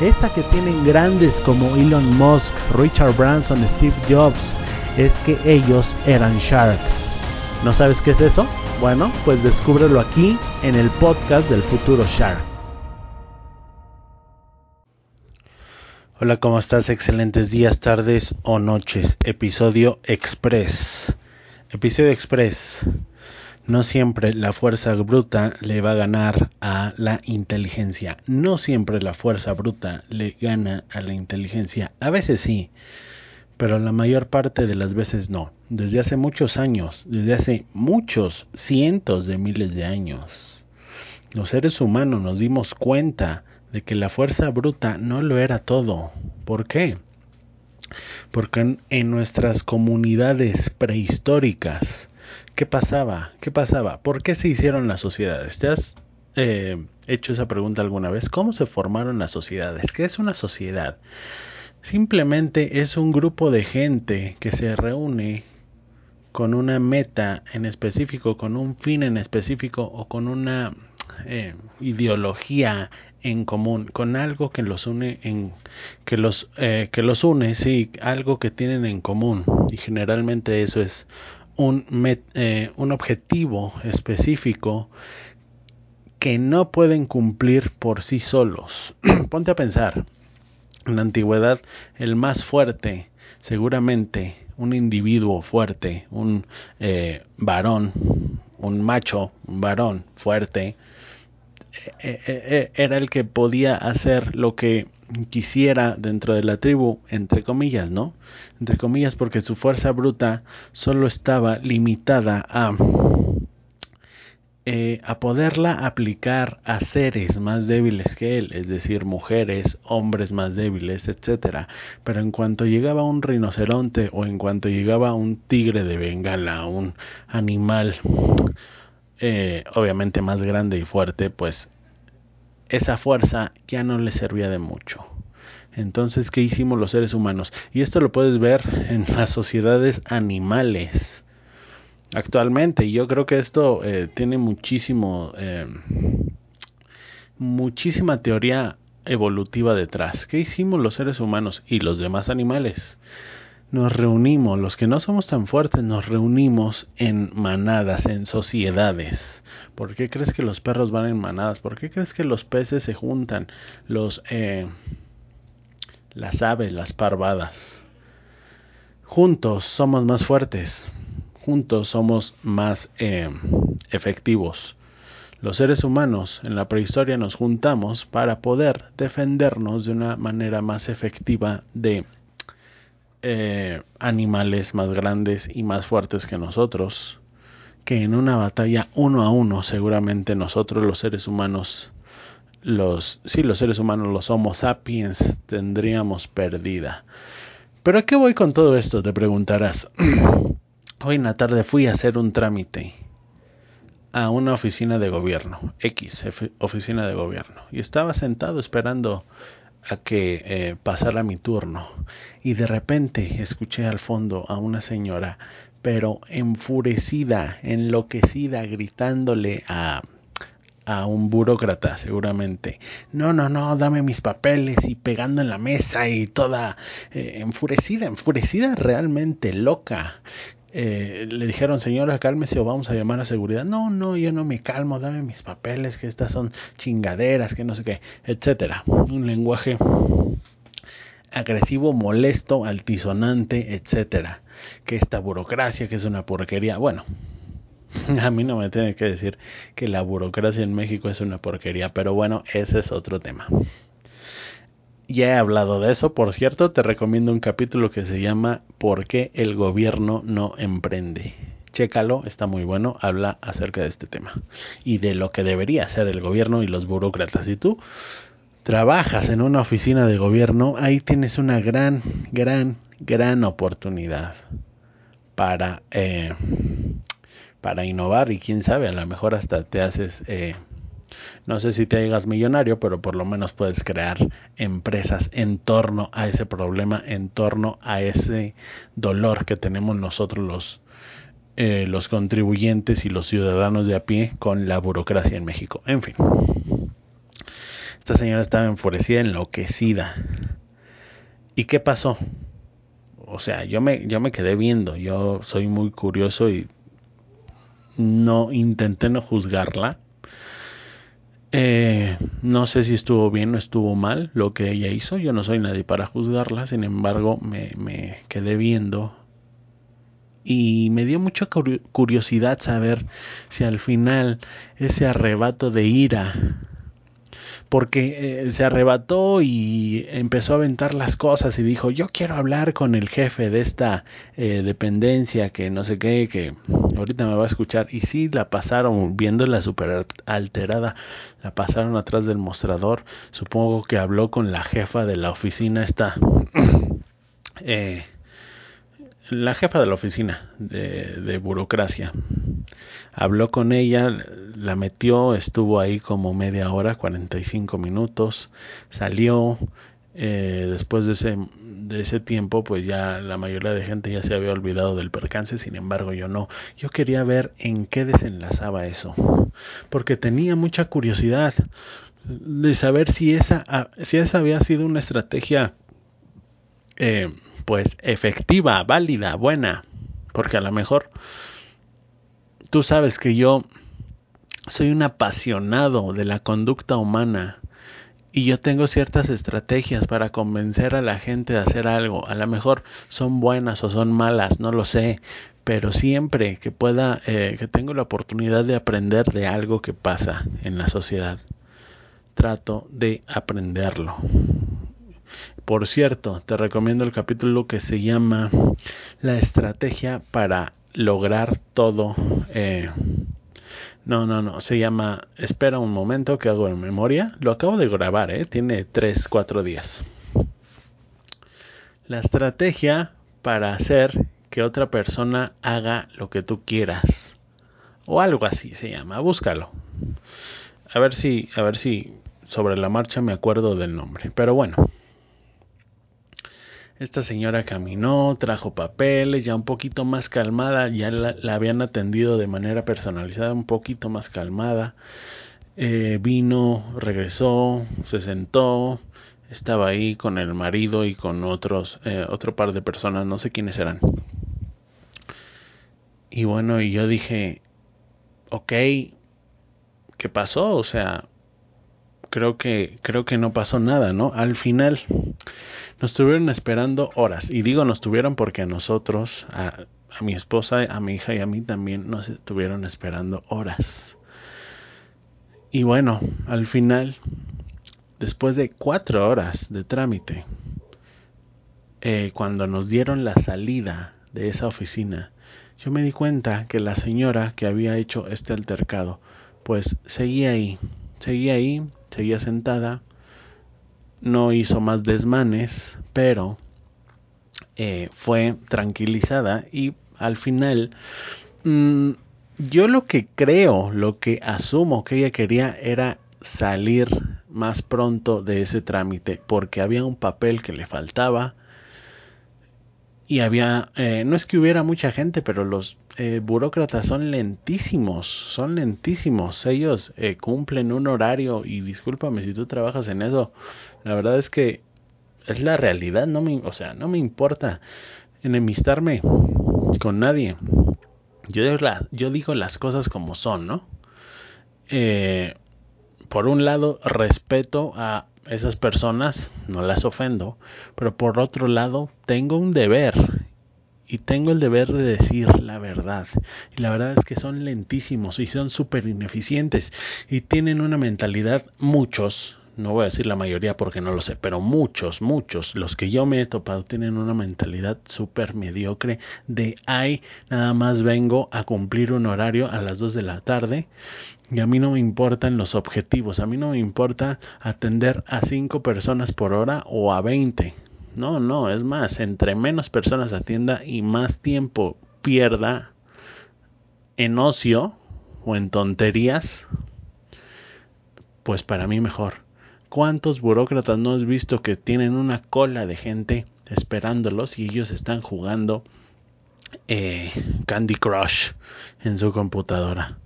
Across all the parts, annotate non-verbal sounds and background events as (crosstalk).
esa que tienen grandes como Elon Musk, Richard Branson, Steve Jobs, es que ellos eran sharks. ¿No sabes qué es eso? Bueno, pues descúbrelo aquí en el podcast del futuro Shark. Hola, ¿cómo estás? Excelentes días, tardes o noches. Episodio Express. Episodio Express. No siempre la fuerza bruta le va a ganar a la inteligencia. No siempre la fuerza bruta le gana a la inteligencia. A veces sí, pero la mayor parte de las veces no. Desde hace muchos años, desde hace muchos cientos de miles de años, los seres humanos nos dimos cuenta de que la fuerza bruta no lo era todo. ¿Por qué? Porque en, nuestras comunidades prehistóricas, ¿Qué pasaba? ¿Qué pasaba? ¿Por qué se hicieron las sociedades? ¿Te has eh, hecho esa pregunta alguna vez? ¿Cómo se formaron las sociedades? ¿Qué es una sociedad? Simplemente es un grupo de gente que se reúne con una meta en específico, con un fin en específico o con una eh, ideología en común, con algo que los une en que los eh, que los une, sí, algo que tienen en común y generalmente eso es un, eh, un objetivo específico que no pueden cumplir por sí solos. (clears throat) Ponte a pensar, en la antigüedad el más fuerte, seguramente un individuo fuerte, un eh, varón, un macho, un varón fuerte, era el que podía hacer lo que quisiera dentro de la tribu, entre comillas, ¿no? Entre comillas, porque su fuerza bruta solo estaba limitada a, eh, a poderla aplicar a seres más débiles que él, es decir, mujeres, hombres más débiles, etc. Pero en cuanto llegaba un rinoceronte o en cuanto llegaba un tigre de bengala, un animal eh, obviamente más grande y fuerte, pues esa fuerza ya no le servía de mucho. Entonces, ¿qué hicimos los seres humanos? Y esto lo puedes ver en (laughs) las sociedades animales actualmente. Y yo creo que esto eh, tiene muchísimo, eh, muchísima teoría evolutiva detrás. ¿Qué hicimos los seres humanos y los demás animales? Nos reunimos, los que no somos tan fuertes, nos reunimos en manadas, en sociedades. ¿Por qué crees que los perros van en manadas? ¿Por qué crees que los peces se juntan? Los, eh, las aves, las parvadas. Juntos somos más fuertes. Juntos somos más eh, efectivos. Los seres humanos en la prehistoria nos juntamos para poder defendernos de una manera más efectiva de eh, animales más grandes y más fuertes que nosotros, que en una batalla uno a uno seguramente nosotros los seres humanos, los, sí, los seres humanos, los Homo sapiens, tendríamos perdida. Pero ¿a qué voy con todo esto? Te preguntarás. (clears throat) Hoy en la tarde fui a hacer un trámite a una oficina de gobierno, X, oficina de gobierno, y estaba sentado esperando a que eh, pasara mi turno y de repente escuché al fondo a una señora pero enfurecida, enloquecida, gritándole a a un burócrata seguramente. No, no, no, dame mis papeles y pegando en la mesa y toda eh, enfurecida, enfurecida realmente loca. Eh, le dijeron, señora, cálmese o vamos a llamar a seguridad. No, no, yo no me calmo, dame mis papeles, que estas son chingaderas, que no sé qué, etcétera. Un lenguaje agresivo, molesto, altisonante, etcétera. Que esta burocracia, que es una porquería. Bueno, (laughs) a mí no me tiene que decir que la burocracia en México es una porquería, pero bueno, ese es otro tema. Ya he hablado de eso, por cierto, te recomiendo un capítulo que se llama ¿Por qué el gobierno no emprende? Chécalo, está muy bueno, habla acerca de este tema y de lo que debería hacer el gobierno y los burócratas. Si tú trabajas en una oficina de gobierno, ahí tienes una gran, gran, gran oportunidad para, eh, para innovar y quién sabe, a lo mejor hasta te haces... Eh, no sé si te hagas millonario, pero por lo menos puedes crear empresas en torno a ese problema, en torno a ese dolor que tenemos nosotros los, eh, los contribuyentes y los ciudadanos de a pie con la burocracia en México. En fin, esta señora estaba enfurecida, enloquecida. ¿Y qué pasó? O sea, yo me, yo me quedé viendo, yo soy muy curioso y no intenté no juzgarla eh, no sé si estuvo bien o estuvo mal lo que ella hizo. Yo no soy nadie para juzgarla. Sin embargo, me, me quedé viendo y me dio mucha curiosidad saber si al final ese arrebato de ira porque eh, se arrebató y empezó a aventar las cosas y dijo yo quiero hablar con el jefe de esta eh, dependencia que no sé qué que ahorita me va a escuchar y sí la pasaron viéndola súper alterada la pasaron atrás del mostrador supongo que habló con la jefa de la oficina esta (clears throat) eh, la jefa de la oficina de, burocracia. Habló con ella, la metió, estuvo ahí como media hora, 45 minutos, salió. Eh, después de ese, de ese tiempo, pues ya la mayoría de gente ya se había olvidado del percance, sin embargo yo no. Yo quería ver en qué desenlazaba eso, porque tenía mucha curiosidad de saber si esa, si esa había sido una estrategia eh, pues efectiva, válida, buena, porque a lo mejor tú sabes que yo soy un apasionado de la conducta humana y yo tengo ciertas estrategias para convencer a la gente de hacer algo. A lo mejor son buenas o son malas, no lo sé, pero siempre que pueda, eh, que tengo la oportunidad de aprender de algo que pasa en la sociedad, trato de aprenderlo. Por cierto, te recomiendo el capítulo que se llama La estrategia para lograr todo. Eh, no, no, no, se llama Espera un momento que hago en memoria. Lo acabo de grabar, ¿eh? tiene 3, 4 días. La estrategia para hacer que otra persona haga lo que tú quieras. O algo así se llama, búscalo. A ver si, a ver si sobre la marcha me acuerdo del nombre. Pero bueno, esta señora caminó, trajo papeles, ya un poquito más calmada, ya la, habían atendido de manera personalizada, un poquito más calmada. Eh, vino, regresó, se sentó, estaba ahí con el marido y con otros, eh, otro par de personas, no sé quiénes eran. Y bueno, y yo dije, ok, ¿qué pasó? O sea, creo que, creo que no pasó nada, ¿no? Al final nos estuvieron esperando horas. Y digo nos tuvieron porque a nosotros, a, mi esposa, a mi hija y a mí también nos estuvieron esperando horas. Y bueno, al final, después de cuatro horas de trámite, eh, cuando nos dieron la salida de esa oficina, yo me di cuenta que la señora que había hecho este altercado, pues seguía ahí, seguía ahí, seguía sentada, no hizo más desmanes, pero eh, fue tranquilizada y al final mm, yo lo que creo, lo que asumo que ella quería era salir más pronto de ese trámite porque había un papel que le faltaba y había, eh, no es que hubiera mucha gente, pero los eh, burócratas son lentísimos, son lentísimos. Ellos eh, cumplen un horario y discúlpame si tú trabajas en eso. La verdad es que es la realidad, no me, o sea, no me importa enemistarme con nadie. Yo digo, yo digo las cosas como son, ¿no? por un lado, respeto a esas personas no las ofendo, pero por otro lado tengo un deber y tengo el deber de decir la verdad. Y la verdad es que son lentísimos y son súper ineficientes y tienen una mentalidad, muchos, no voy a decir la mayoría porque no lo sé, pero muchos, muchos, los que yo me he topado tienen una mentalidad súper mediocre de ay, nada más vengo a cumplir un horario a las 2 de la tarde y a mí no me importan los objetivos, a mí no me importa atender a 5 personas por hora o a 20 no, no, es más, entre menos personas atienda y más tiempo pierda en ocio o en tonterías, pues para mí mejor. ¿Cuántos burócratas no has visto que tienen una cola de gente esperándolos y ellos están jugando eh, Candy Crush en su computadora?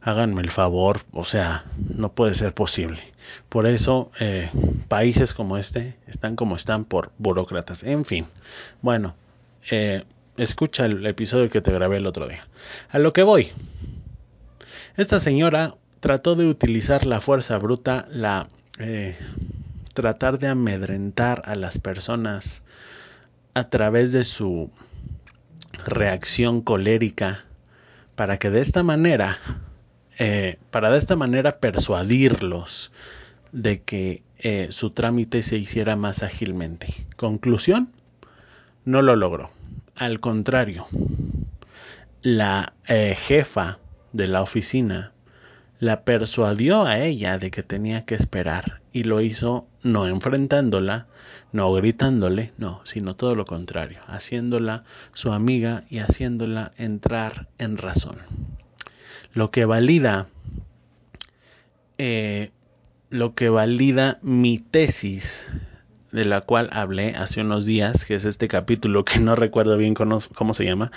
Háganme el favor, o sea, no puede ser posible. Por eso eh, países como este están como están por burócratas. En fin, bueno, eh, escucha el episodio que te grabé el otro día. A lo que voy. Esta señora trató de utilizar la fuerza bruta, la eh, tratar de amedrentar a las personas a través de su reacción colérica para que de esta manera para de esta manera persuadirlos de que eh, su trámite se hiciera más ágilmente. Conclusión, no lo logró. Al contrario, la eh, jefa de la oficina la persuadió a ella de que tenía que esperar y lo hizo no enfrentándola, no gritándole, no, sino todo lo contrario, haciéndola su amiga y haciéndola entrar en razón. Lo que valida eh, lo que valida mi tesis de la cual hablé hace unos días, que es este capítulo que no recuerdo bien cómo, se llama,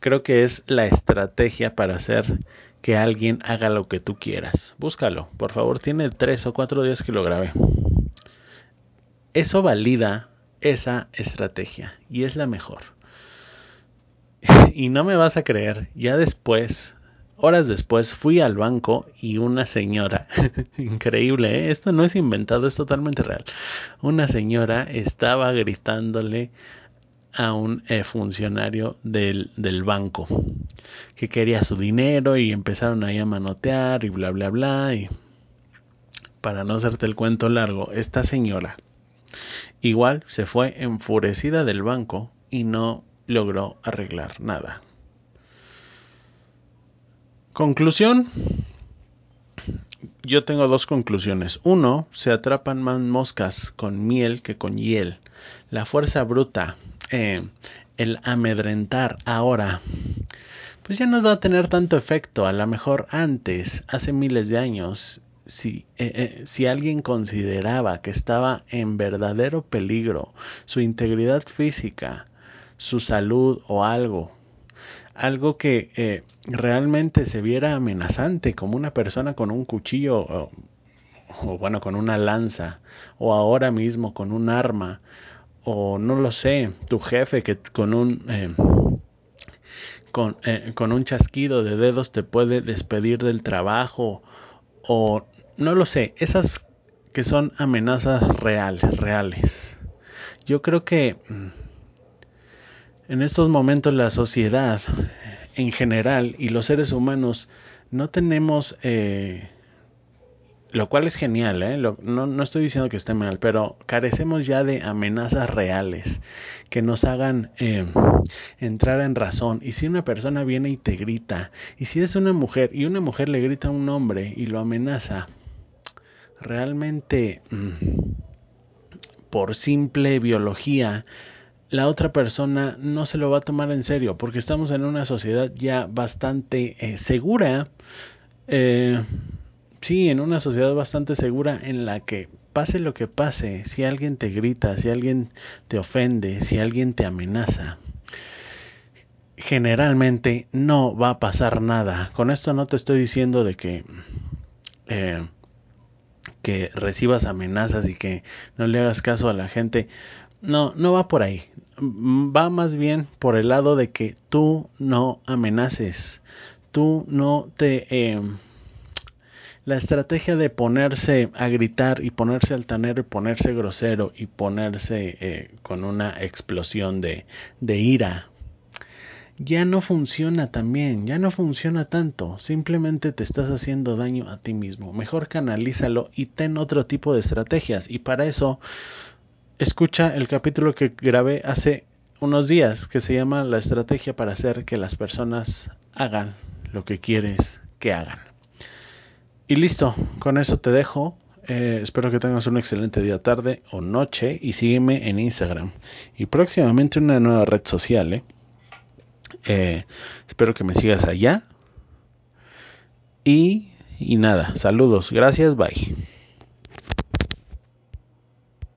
creo que es la estrategia para hacer que alguien haga lo que tú quieras. Búscalo, por favor, tiene tres o cuatro días que lo grabé. Eso valida esa estrategia y es la mejor. (laughs) y no me vas a creer, ya después Horas después fui al banco y una señora, (laughs) increíble, ¿eh? esto no es inventado, es totalmente real. Una señora estaba gritándole a un eh, funcionario del, del, banco que quería su dinero y empezaron ahí a manotear y bla bla bla y para no hacerte el cuento largo, esta señora igual se fue enfurecida del banco y no logró arreglar nada. Conclusión. Yo tengo dos conclusiones. Uno, se atrapan más moscas con miel que con hiel. La fuerza bruta, eh, el amedrentar ahora, pues ya no va a tener tanto efecto. A lo mejor antes, hace miles de años, si, eh, eh, si alguien consideraba que estaba en verdadero peligro su integridad física, su salud o algo, algo que eh, realmente se viera amenazante, como una persona con un cuchillo o, bueno, con una lanza, o ahora mismo con un arma, o no lo sé, tu jefe que con un... Eh, con, eh, con un chasquido de dedos te puede despedir del trabajo o no lo sé, esas que son amenazas reales, reales. Yo creo que mm, en estos momentos la sociedad en general y los seres humanos no tenemos, eh, lo cual es genial, ¿eh? no, estoy diciendo que esté mal, pero carecemos ya de amenazas reales que nos hagan eh, entrar en razón. Y si una persona viene y te grita, y si es una mujer y una mujer le grita a un hombre y lo amenaza, realmente mm, por simple biología, la otra persona no se lo va a tomar en serio porque estamos en una sociedad ya bastante eh, segura. Eh, sí, en una sociedad bastante segura en la que pase lo que pase, si alguien te grita, si alguien te ofende, si alguien te amenaza, generalmente no va a pasar nada. Con esto no te estoy diciendo de que... Eh, que recibas amenazas y que no le hagas caso a la gente, no, no va por ahí. Va más bien por el lado de que tú no amenaces. Tú no te... Eh, la estrategia de ponerse a gritar y ponerse altanero y ponerse grosero y ponerse eh, con una explosión de, de ira ya no funciona tan bien, ya no funciona tanto, simplemente te estás haciendo daño a ti mismo. Mejor canalízalo y ten otro tipo de estrategias. Y para eso, escucha el capítulo que grabé hace unos días que se llama La estrategia para hacer que las personas hagan lo que quieres que hagan. Y listo, con eso te dejo. Eh, espero que tengas un excelente día, tarde o noche y sígueme en Instagram. Y próximamente una nueva red social, ¿eh? Eh, espero que me sigas allá. Y, y nada, saludos, gracias, bye.